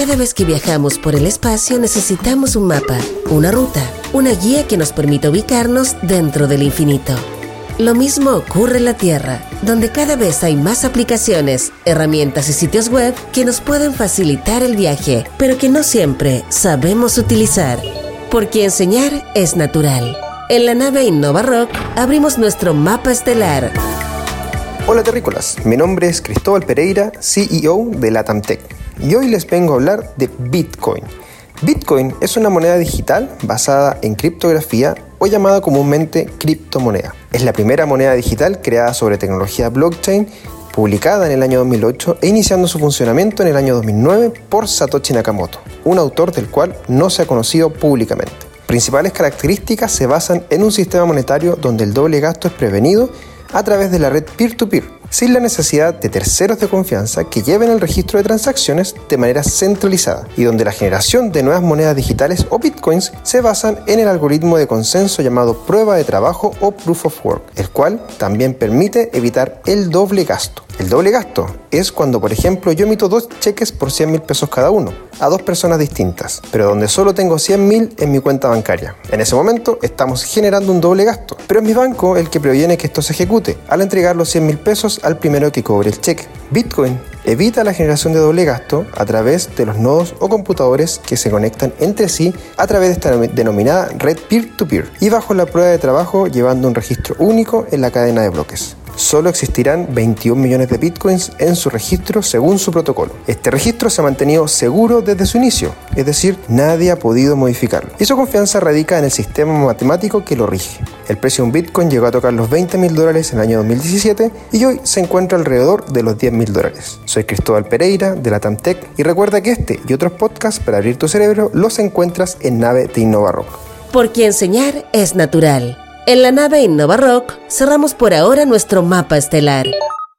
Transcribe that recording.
cada vez que viajamos por el espacio necesitamos un mapa, una ruta, una guía que nos permita ubicarnos dentro del infinito. Lo mismo ocurre en la Tierra, donde cada vez hay más aplicaciones, herramientas y sitios web que nos pueden facilitar el viaje, pero que no siempre sabemos utilizar. Porque enseñar es natural. En la nave Innova Rock abrimos nuestro mapa estelar. Hola terrícolas, mi nombre es Cristóbal Pereira, CEO de Latamtech, y hoy les vengo a hablar de Bitcoin. Bitcoin es una moneda digital basada en criptografía o llamada comúnmente criptomoneda. Es la primera moneda digital creada sobre tecnología blockchain publicada en el año 2008 e iniciando su funcionamiento en el año 2009 por Satoshi Nakamoto, un autor del cual no se ha conocido públicamente. Principales características se basan en un sistema monetario donde el doble gasto es prevenido a través de la red peer-to-peer, sin la necesidad de terceros de confianza que lleven el registro de transacciones de manera centralizada y donde la generación de nuevas monedas digitales o bitcoins se basan en el algoritmo de consenso llamado prueba de trabajo o proof of work, el cual también permite evitar el doble gasto. El doble gasto es cuando, por ejemplo, yo emito dos cheques por 100 mil pesos cada uno a dos personas distintas, pero donde solo tengo 100 mil en mi cuenta bancaria. En ese momento estamos generando un doble gasto, pero es mi banco el que previene que esto se ejecute al entregar los 100 mil pesos al primero que cobre el cheque. Bitcoin evita la generación de doble gasto a través de los nodos o computadores que se conectan entre sí a través de esta denominada red peer-to-peer -peer, y bajo la prueba de trabajo llevando un registro único en la cadena de bloques solo existirán 21 millones de bitcoins en su registro según su protocolo. Este registro se ha mantenido seguro desde su inicio, es decir, nadie ha podido modificarlo. Y su confianza radica en el sistema matemático que lo rige. El precio de un bitcoin llegó a tocar los 20 mil dólares en el año 2017 y hoy se encuentra alrededor de los 10 mil dólares. Soy Cristóbal Pereira de la Tamtec y recuerda que este y otros podcasts para abrir tu cerebro los encuentras en Nave de Innova Rock. Porque enseñar es natural. En la nave Innova Rock cerramos por ahora nuestro mapa estelar.